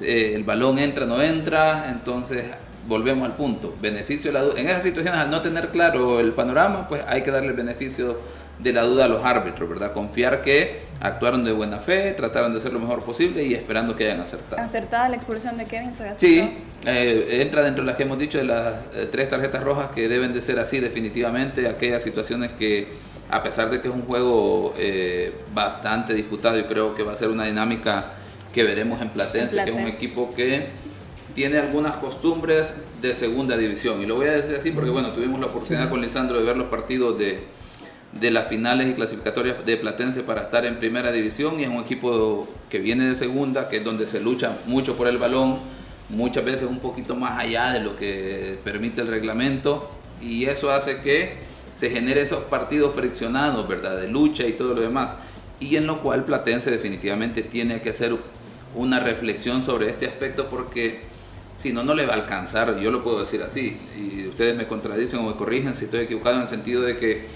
eh, el balón entra, no entra, entonces volvemos al punto, beneficio de la duda. En esas situaciones, al no tener claro el panorama, pues hay que darle el beneficio de la duda a los árbitros, ¿verdad? Confiar que actuaron de buena fe, trataron de hacer lo mejor posible y esperando que hayan acertado. Acertada la expulsión de Kevin. Sí, eh, entra dentro de las que hemos dicho de las eh, tres tarjetas rojas que deben de ser así definitivamente, aquellas situaciones que a pesar de que es un juego eh, bastante disputado y creo que va a ser una dinámica que veremos en Platense, En que es un equipo que tiene algunas costumbres de segunda división. Y lo voy a decir así porque bueno, tuvimos la oportunidad con Lisandro de ver los partidos de, de las finales y clasificatorias de Platense para estar en primera división y es un equipo que viene de segunda, que es donde se lucha mucho por el balón, muchas veces un poquito más allá de lo que permite el reglamento Y eso hace que se genere esos partidos friccionados, ¿verdad? De lucha y todo lo demás. Y en lo cual Platense definitivamente tiene que hacer una reflexión sobre este aspecto porque si no, no le va a alcanzar, yo lo puedo decir así, y ustedes me contradicen o me corrigen si estoy equivocado en el sentido de que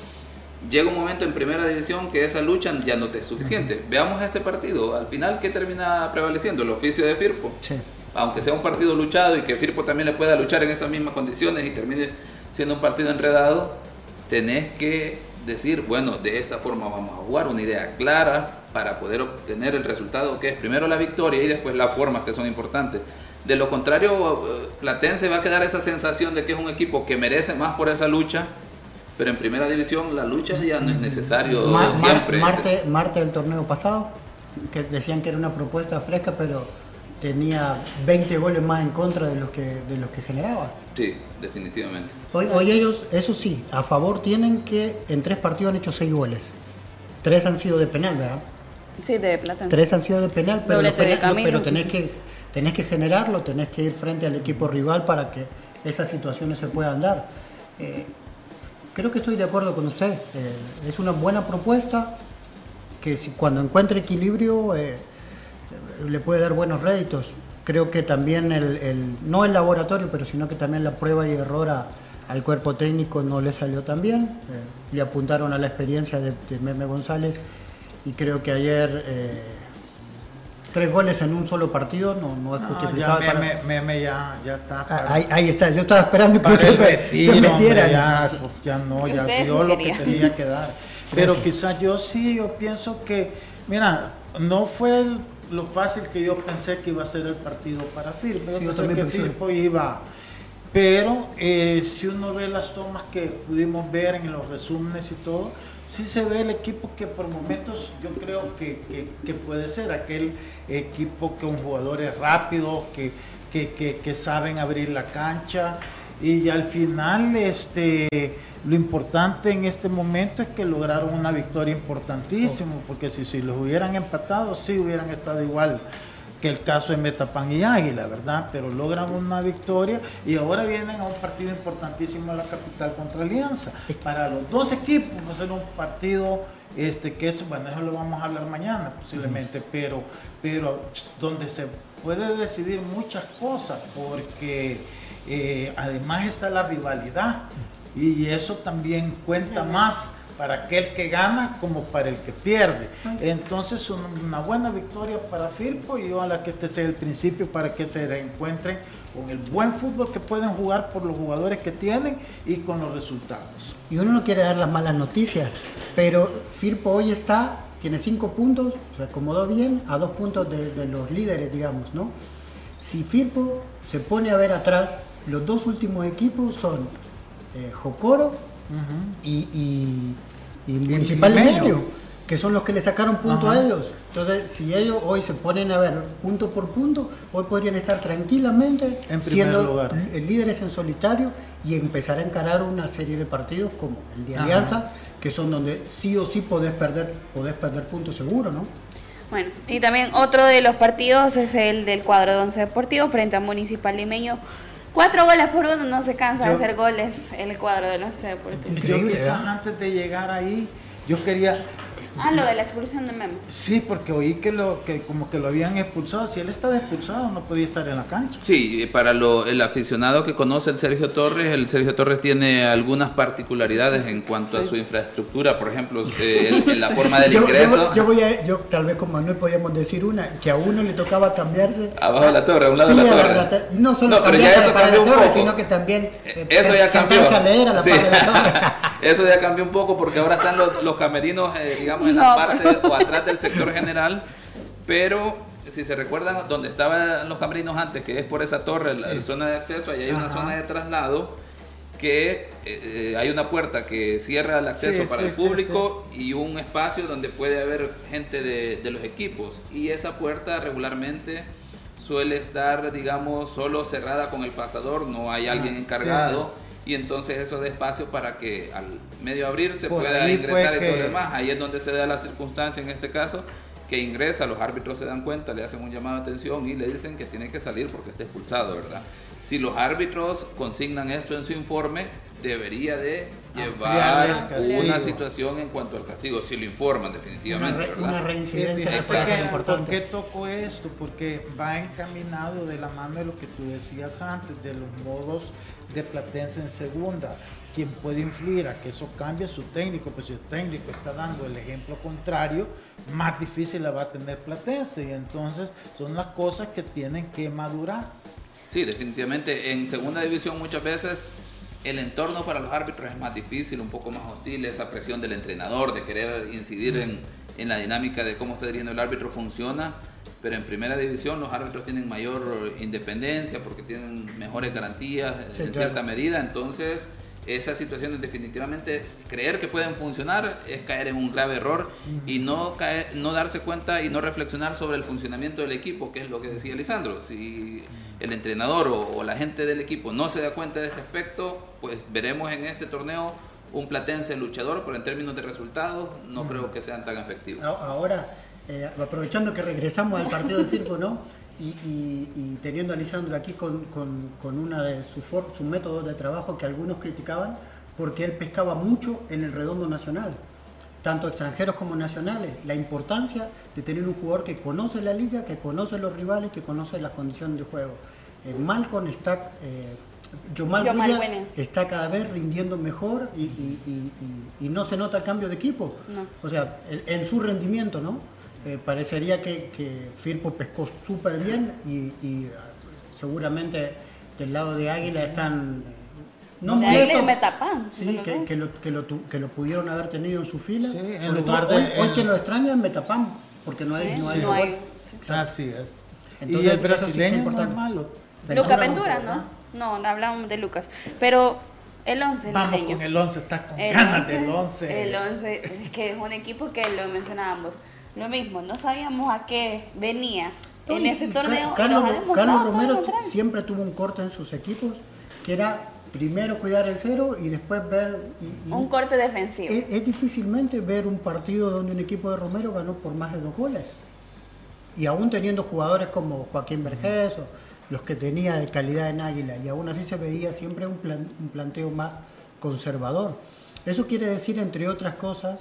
llega un momento en primera división que esa lucha ya no te es suficiente. Veamos este partido, al final, ¿qué termina prevaleciendo? El oficio de Firpo. Aunque sea un partido luchado y que Firpo también le pueda luchar en esas mismas condiciones y termine siendo un partido enredado, tenés que decir, bueno, de esta forma vamos a jugar, una idea clara para poder obtener el resultado que es primero la victoria y después las formas que son importantes. De lo contrario, eh, Platense va a quedar esa sensación de que es un equipo que merece más por esa lucha, pero en primera división la lucha ya no es necesario siempre. Marte, Marte del torneo pasado, que decían que era una propuesta fresca, pero tenía 20 goles más en contra de los que, de los que generaba. Sí, definitivamente. Hoy, hoy ellos, eso sí, a favor tienen que en tres partidos han hecho 6 goles. Tres han sido de penal, ¿verdad? Sí, de plata. Tres han sido de penal, pero, pero tenés que tenés que generarlo, tenés que ir frente al equipo rival para que esas situaciones se puedan dar. Eh, creo que estoy de acuerdo con usted. Eh, es una buena propuesta que cuando encuentre equilibrio eh, le puede dar buenos réditos. Creo que también el, no el laboratorio, pero sino que también la prueba y error al cuerpo técnico no le salió tan bien. le apuntaron a la experiencia de, de, Meme González y creo que ayer tres goles en un solo partido no, no es justificado. Ya, meme, ya, ya está. Ah, ahí, está, yo estaba esperando que se, metiera. ya, pues, ya no, ya dio lo que tenía que dar. Pero quizás yo sí, yo pienso que, mira, no fue lo fácil que yo pensé que iba a ser el partido para Firpo. Yo pensé que Firpo iba. Pero eh, si uno ve las tomas que pudimos ver en los resúmenes y todo, sí se ve el equipo que por momentos yo creo que, puede ser aquel equipo con jugadores rápidos, que, que, saben abrir la cancha. Y al final este lo importante en este momento es que lograron una victoria importantísima, porque si, si los hubieran empatado, sí hubieran estado igual que el caso de Metapan y Águila, ¿verdad? Pero logran una victoria y ahora vienen a un partido importantísimo en la capital contra Alianza. Para los dos equipos va a ser un partido este, que es, bueno, eso lo vamos a hablar mañana posiblemente, pero, pero donde se puede decidir muchas cosas porque eh, además está la rivalidad y eso también cuenta más para aquel que gana como para el que pierde. Entonces, una buena victoria para Firpo y ojalá que este sea el principio para que se reencuentren con el buen fútbol que pueden jugar por los jugadores que tienen y con los resultados. Y uno no quiere dar las malas noticias, pero Firpo hoy está, tiene cinco puntos, se acomodó bien a dos puntos de, los líderes, digamos, ¿no? Si Firpo se pone a ver atrás, los dos últimos equipos son eh, Jocoro y, y, Municipal Medio, que son los que le sacaron punto a ellos. Entonces, si ellos hoy se ponen a ver punto por punto, hoy podrían estar tranquilamente siendo líderes en solitario y empezar a encarar una serie de partidos como el de Alianza, que son donde sí o sí podés perder, podés perder puntos seguro, ¿no? Bueno, y también otro de los partidos es el del cuadro de Once Deportivo frente a Municipal Limeño Cuatro goles por uno, no se cansa de hacer goles el cuadro de los deportivos. Yo quizás antes de llegar ahí, yo quería, Ah, lo de la expulsión de Memo. Sí, porque oí que lo que como que lo habían expulsado. Si él estaba expulsado, no podía estar en la cancha. Sí, para lo, el aficionado que conoce el Sergio Torres, el Sergio Torres tiene algunas particularidades en cuanto a su infraestructura, por ejemplo, eh, en, la forma del ingreso. Yo, voy a, yo tal vez con Manuel podíamos decir una, que a uno le tocaba cambiarse. Abajo de la torre, a un lado de la torre. y no solo cambiarse para la torre, sino que también eh, eso ya cambió. a leer a la parte de la torre. eso ya cambió un poco porque ahora están los, los camerinos, eh, digamos, en la parte o atrás del sector general, pero si se recuerdan donde estaban los camerinos antes, que es por esa torre, la zona de acceso, ahí hay una zona de traslado que eh, eh, hay una puerta que cierra el acceso para el público y un espacio donde puede haber gente de, los equipos. Y esa puerta regularmente suele estar, digamos, solo cerrada con el pasador, no hay alguien encargado y entonces eso de espacio para que al medio abrir se pueda ingresar y todo lo demás. Ahí es donde se da la circunstancia en este caso que ingresa, los árbitros se dan cuenta, le hacen un llamado de atención y le dicen que tiene que salir porque está expulsado, ¿verdad? Si los árbitros consignan esto en su informe, debería de el llevar una situación en cuanto al castigo, si lo informan Una, definitivamente. re- ¿verdad? una reincidencia Eh, ¿Por qué toco esto? Porque va encaminado de la mano de lo que tú decías antes, de los modos de Platense en segunda. Quien puede influir a que eso cambie su técnico, pues si el técnico está dando el ejemplo contrario, más difícil la va a tener Platense. Y entonces son las cosas que tienen que madurar. Sí, definitivamente. En segunda división muchas veces el entorno para los árbitros es más difícil, un poco más hostil, esa presión del entrenador de querer incidir en, en la dinámica de cómo está dirigiendo el árbitro funciona. Pero en primera división los árbitros tienen mayor independencia porque tienen mejores garantías Sí, en claro. cierta medida. Entonces, esas situaciones definitivamente creer que pueden funcionar es caer en un grave error y no caer, no darse cuenta y no reflexionar sobre el funcionamiento del equipo, que es lo que decía Lisandro. Si el entrenador o, o la gente del equipo no se da cuenta de este aspecto, pues veremos en este torneo un platense luchador, pero en términos de resultados no creo que sean tan efectivos. Ahora, eh, aprovechando que regresamos al partido de circo, ¿no? Y, y- y teniendo a Lisandro aquí con, con, con una de sus métodos de trabajo que algunos criticaban, porque él pescaba mucho en el redondo nacional, tanto extranjeros como nacionales. La importancia de tener un jugador que conoce la liga, que conoce los rivales, que conoce las condiciones de juego. Eh, Malcolm está, eh, está cada vez rindiendo mejor y, y- y- y- y no se nota el cambio de equipo. No. O sea, en, en su rendimiento, ¿no? Eh, parecería que, que Firpo pescó súper bien y, y, ah, seguramente del lado de Águila están... eh, No De molestos, le Metapán. Sí, que, que lo, que, lo, que lo pudieron haber tenido en su fila. Sí, en Sobre lugar todo, de- hoy, hoy en- quien lo extraña es Metapán, porque no hay, Sí, no hay no hay- Así es. Entonces, y el sí que brasileño no es importante. malo. Luca Ventura, ¿verdad? ¿no? No, hablamos de Lucas. Pero el 11 Vamos con el 11, está con El ganas once, del 11. El 11, es que es un equipo que lo mencionábamos. Lo mismo, no sabíamos a qué venía No, en ese torneo Ca- y Carlos, Carlos Romero siempre tuvo un corte en sus equipos, que era primero cuidar el cero y después ver... y- y- Un corte defensivo. es, es difícilmente ver un partido donde un equipo de Romero ganó por más de dos goles. Y aún teniendo jugadores como Joaquín Vergés o los que tenía de calidad en Águila, y aún así se veía siempre un, plan- un planteo más conservador. Eso quiere decir, entre otras cosas,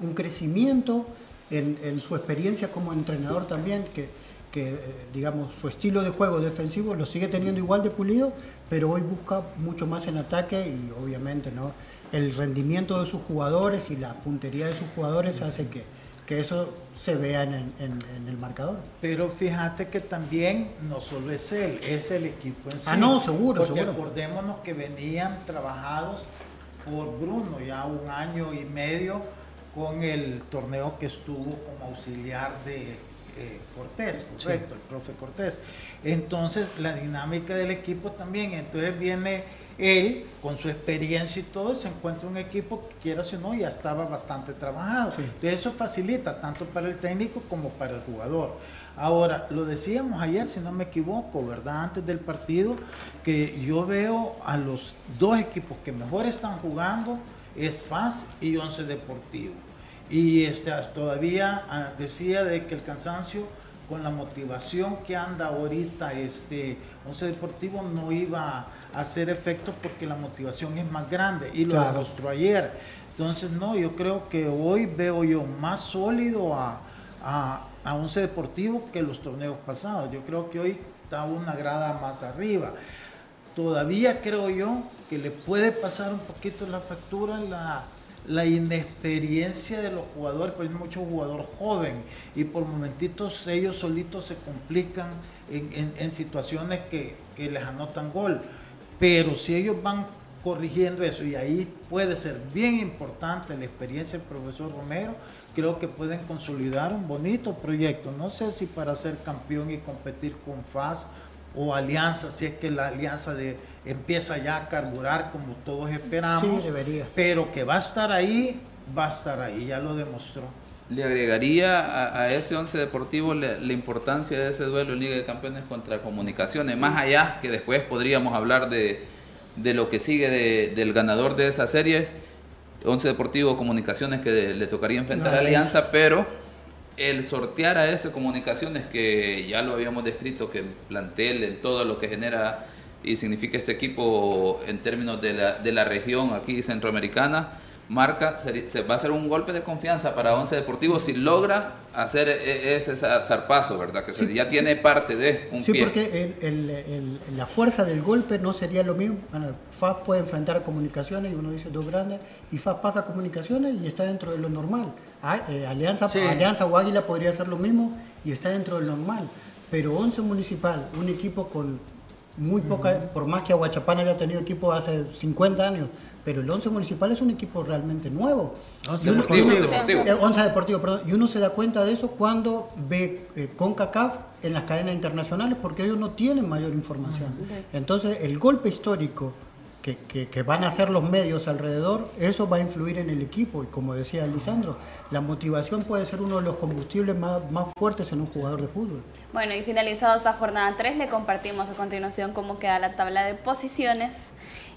un crecimiento en, en su experiencia como entrenador también, que, que, eh, digamos, su estilo de juego defensivo lo sigue teniendo igual de pulido, pero hoy busca mucho más en ataque y obviamente no el rendimiento de sus jugadores y la puntería de sus jugadores hace que, que eso se vea en, en- en el marcador. Pero fíjate que también no solo es él, es el equipo en sí. Ah, no, seguro, Porque seguro. acordémonos que venían trabajados por Bruno ya un año y medio con el torneo que estuvo como auxiliar de eh, Cortés, correcto, el profe Cortés. Entonces, la dinámica del equipo también. Entonces viene él con su experiencia y todo, se encuentra un equipo que quieras o no, ya estaba bastante trabajado. Entonces eso facilita tanto para el técnico como para el jugador. Ahora, lo decíamos ayer, si no me equivoco, ¿verdad? Antes del partido, que yo veo a los dos equipos que mejor están jugando, es FAS y Once Deportivo. Y este, todavía ah, decía de que el cansancio con la motivación que anda ahorita este Once Deportivo no iba a hacer efecto porque la motivación es más grande y lo Claro. demostró ayer. Entonces, no, yo creo que hoy veo yo más sólido a, a, a Once Deportivo que los torneos pasados. Yo creo que hoy está una grada más arriba. Todavía creo yo que le puede pasar un poquito la factura la, la inexperiencia de los jugadores, porque hay mucho jugador joven y por momentitos ellos solitos se complican en, en- en situaciones que, que les anotan gol. Pero si ellos van corrigiendo eso y ahí puede ser bien importante la experiencia del profesor Romero, creo que pueden consolidar un bonito proyecto. No sé si para ser campeón y competir con FAS o Alianza, si es que la Alianza de, empieza ya a carburar como todos esperamos. Sí, debería. Pero que va a estar ahí, va a estar ahí, ya lo demostró. Le agregaría a, a este once deportivo la, la importancia de ese duelo en Liga de Campeones contra Comunicaciones. Más allá que después podríamos hablar de, de lo que sigue de- del ganador de esa serie, Once Deportivo Comunicaciones que le tocaría enfrentar a No, es- Alianza, pero el sortear a ese Comunicaciones que ya lo habíamos descrito, que plantel en todo lo que genera y significa este equipo en términos de la, de la región aquí centroamericana marca, se, va a hacer un golpe de confianza para Once Deportivo si logra hacer e, e, ese zarpazo, ¿verdad? Que ya tiene parte de un Sí, porque la fuerza del golpe no sería lo mismo. Bueno, FAS puede enfrentar a comunicaciones y uno dice dos grandes, y FAS pasa a comunicaciones y está dentro de lo normal. Ah, eh, Alianza, Alianza o Águila podría hacer lo mismo y está dentro del normal. Pero Once Municipal, un equipo con muy poca, por más que Aguachapán haya tenido equipo hace 50 años, pero el Once Municipal es un equipo realmente nuevo. Once Deportivo, Deportivo. perdón, y uno se da cuenta de eso cuando ve eh, CONCACAF en las cadenas internacionales, porque ellos no tienen mayor información. Entonces, el golpe histórico que, van a hacer los medios alrededor, eso va a influir en el equipo. Y como decía Lisandro, la motivación puede ser uno de los combustibles más, más fuertes en un jugador de fútbol. Bueno, y finalizado esta jornada 3, le compartimos a continuación cómo queda la tabla de posiciones.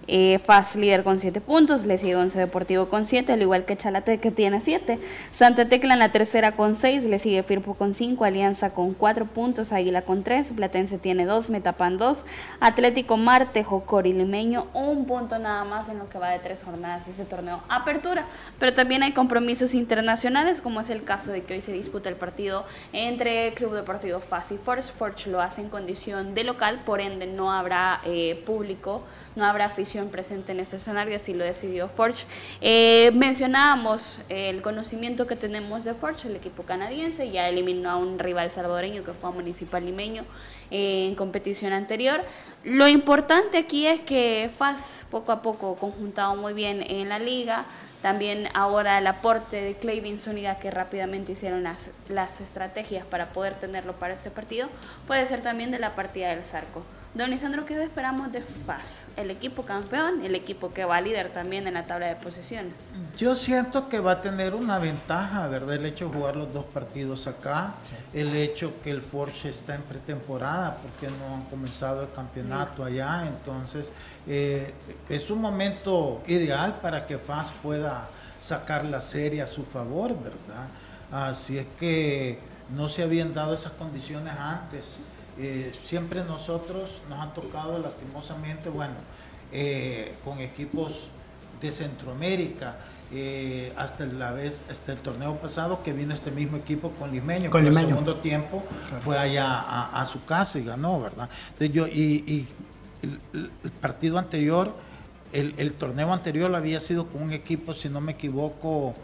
Eh, FAS líder con 7 puntos, le sigue Once Deportivo con 7, al igual que Chalate que tiene 7. Santa Tecla en la tercera con 6, le sigue Firpo con 5, Alianza con 4 puntos, Águila con 3, Platense tiene 2, Metapan 2, Atlético Marte, Jocori Limeño, un punto nada más en lo que va de tres jornadas ese torneo Apertura. Pero también hay compromisos internacionales, como es el caso de que hoy se disputa el partido entre Club Deportivo FAS y Forge. Forge lo hace en condición de local, por ende no habrá eh, público no habrá afición presente en ese escenario, así lo decidió Forge. Eh, mencionábamos el conocimiento que tenemos de Forge, el equipo canadiense, ya eliminó a un rival salvadoreño que fue a Municipal Limeño eh, en competición anterior. Lo importante aquí es que FAS poco a poco conjuntado muy bien en la liga, también ahora el aporte de Clavin Zúñiga que rápidamente hicieron las, las estrategias para poder tenerlo para este partido, puede ser también de la partida del Zarco. Don Lisandro, ¿qué esperamos de FAS? El equipo campeón, el equipo que va líder también en la tabla de posiciones. Yo siento que va a tener una ventaja, ¿verdad? El hecho de jugar los dos partidos acá, el hecho que el Forge está en pretemporada, porque no han comenzado el campeonato allá, entonces eh, es un momento ideal para que FAS pueda sacar la serie a su favor, ¿verdad? Así es que no se habían dado esas condiciones antes. Eh, siempre nosotros nos han tocado lastimosamente, bueno, eh, con equipos de Centroamérica, eh, hasta la vez, hasta el torneo pasado que vino este mismo equipo con Limeño, con el segundo tiempo fue allá a, su casa y ganó, ¿verdad? Entonces yo, y, el, partido anterior, el, el, torneo anterior había sido con un equipo, si no me equivoco,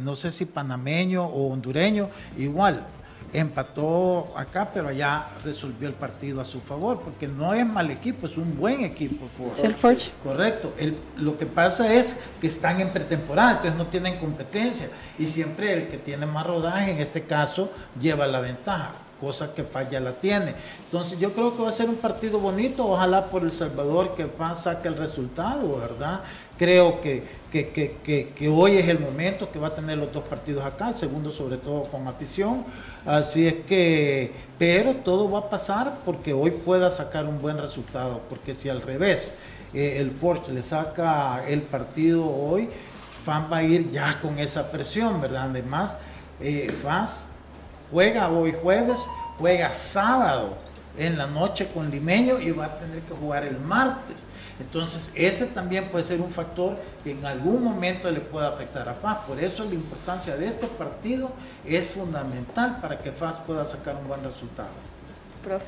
no sé si panameño o hondureño, igual, empató acá, pero allá resolvió el partido a su favor, porque no es mal equipo, es un buen equipo. Correcto. lo que pasa es que están en pretemporada, entonces no tienen competencia y siempre el que tiene más rodaje, en este caso, lleva la ventaja cosa que falla la tiene. Entonces yo creo que va a ser un partido bonito, ojalá por El Salvador que pasa saque el resultado, ¿verdad? Creo que, que, hoy es el momento que va a tener los dos partidos acá, el segundo sobre todo con afición. Así es que, pero todo va a pasar porque hoy pueda sacar un buen resultado, porque si al revés eh, el Porsche le saca el partido hoy, Fan va a ir ya con esa presión, ¿verdad? Además, eh, Fans juega hoy jueves, juega sábado en la noche con Limeño y va a tener que jugar el martes. Entonces, ese también puede ser un factor que en algún momento le pueda afectar a FAS. Por eso la importancia de este partido es fundamental para que FAS pueda sacar un buen resultado. Profe.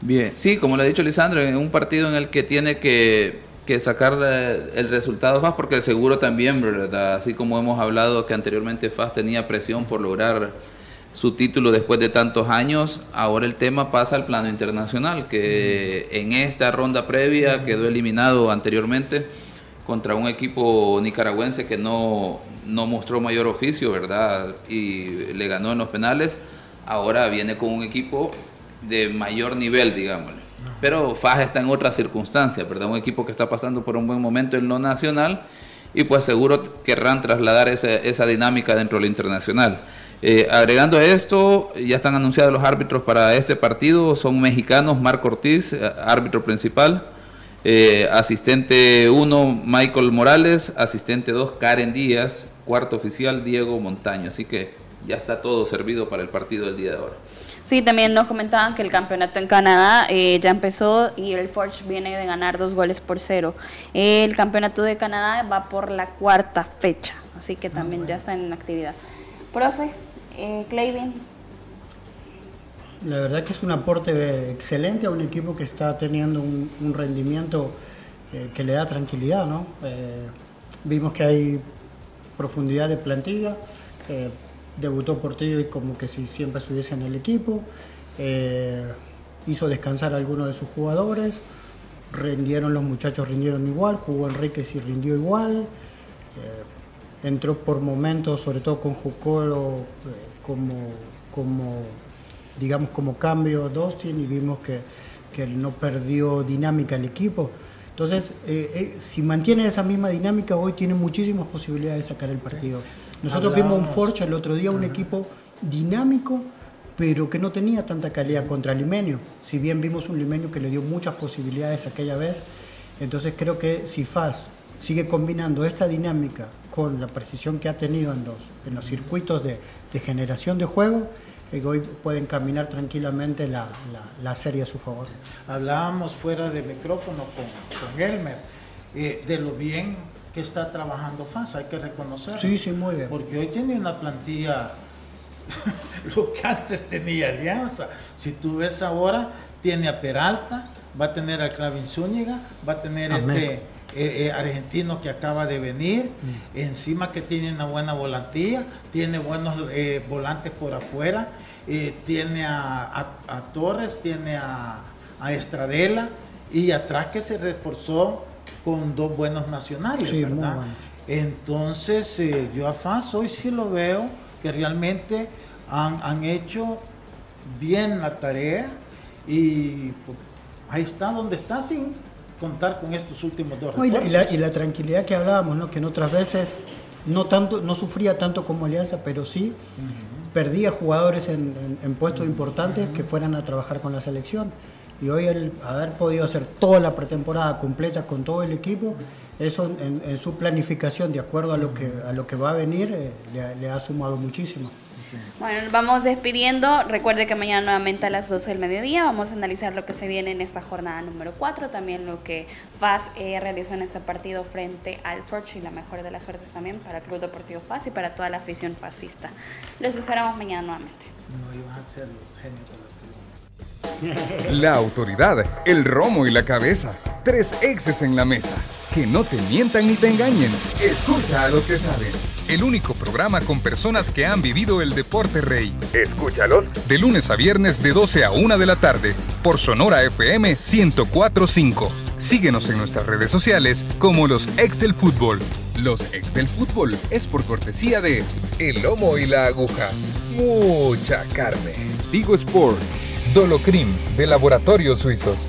Bien, sí, como lo ha dicho Lisandro, en un partido en el que tiene que, sacar eh, el resultado FAS, porque seguro también, ¿verdad? así como hemos hablado que anteriormente FAS tenía presión por lograr su título después de tantos años. Ahora el tema pasa al plano internacional, que en esta ronda previa quedó eliminado anteriormente contra un equipo nicaragüense que no, no mostró mayor oficio, ¿verdad? Y le ganó en los penales. Ahora viene con un equipo de mayor nivel, digámosle. Pero Faja está en otra circunstancia, ¿verdad? Un equipo que está pasando por un buen momento en lo nacional y pues seguro querrán trasladar esa, esa dinámica dentro de lo internacional. Eh, agregando a esto, ya están anunciados los árbitros para este partido, son mexicanos, Marco Ortiz, eh, árbitro principal, eh, asistente 1, Michael Morales, asistente 2, Karen Díaz, cuarto oficial, Diego Montaño, así que ya está todo servido para el partido del día de hoy. Sí, también nos comentaban que el campeonato en Canadá eh, ya empezó y el Forge viene de ganar dos goles por cero. El campeonato de Canadá va por la cuarta fecha, así que también ya está en actividad. Profe, eh, Clavin. La verdad que es un aporte excelente a un equipo que está teniendo un, rendimiento eh, que le da tranquilidad, ¿no? Eh, vimos que hay profundidad de plantilla. eh, debutó Portillo y como que si siempre estuviese en el equipo. eh, hizo descansar a algunos de sus jugadores. Rindieron los muchachos, rindieron igual. Jugó Enrique y rindió igual. Entró por momentos, sobre todo con Jucolo, eh, como, como, digamos, como cambio Dustin y vimos que, que no perdió dinámica el equipo. Entonces, eh, eh, si mantiene esa misma dinámica, hoy tiene muchísimas posibilidades de sacar el partido. Nosotros vimos un Hablábamos- Forcha el otro día, un equipo dinámico, pero que no tenía tanta calidad contra Limeño. Si bien vimos un Limeño que le dio muchas posibilidades aquella vez, entonces creo que si FAS sigue combinando esta dinámica con la precisión que ha tenido en los, en los circuitos de, de generación de juego, eh, hoy pueden caminar tranquilamente la, la- la serie a su favor. Hablábamos fuera de micrófono con, con Elmer eh, de lo bien que está trabajando FAS, hay que reconocerlo. Sí, sí, muy bien. Porque hoy tiene una plantilla, lo que antes tenía Alianza. Si tú ves ahora, tiene a Peralta, va a tener a Clavin Zúñiga, va a tener este. Eh, eh, argentino que acaba de venir, Mm. encima que tiene una buena volantía, tiene buenos eh, volantes por afuera, eh, tiene a, a- a Torres, tiene a, a Estradela y atrás que se reforzó con dos buenos nacionales, Sí, ¿verdad? bueno. Entonces, yo a hoy sí lo veo que realmente han, han hecho bien la tarea y pues, ahí está donde está sin contar con estos últimos dos No, y, la, y tranquilidad que hablábamos, ¿no? que en otras veces no tanto no sufría tanto como Alianza, pero sí perdía jugadores en, en- en puestos importantes que fueran a trabajar con la selección. Y hoy el haber podido hacer toda la pretemporada completa con todo el equipo, eso en, en su planificación, de acuerdo a lo que, a lo que va a venir, eh, le ha sumado muchísimo. Bueno, nos vamos despidiendo. Recuerde que mañana nuevamente a las 12 del mediodía vamos a analizar lo que se viene en esta jornada número 4, también lo que FAS eh, realizó en este partido frente al Forge y la mejor de las suertes también para el Club Deportivo FAS y para toda la afición fascista. Los esperamos mañana nuevamente. No ibas a ser los genios de la tribuna. La autoridad, el romo y la cabeza. Tres exes en la mesa. Que no te mientan ni te engañen. Escucha a los que saben. El único programa con personas que han vivido el deporte rey. Escúchalos. De lunes a viernes de 12 a 1 de la tarde. Por Sonora FM 1045. Síguenos en nuestras redes sociales como los ex del fútbol. Los ex del fútbol es por cortesía de El Lomo y la Aguja. Mucha carne. Digo Sport. Dolocrim de Laboratorios Suizos.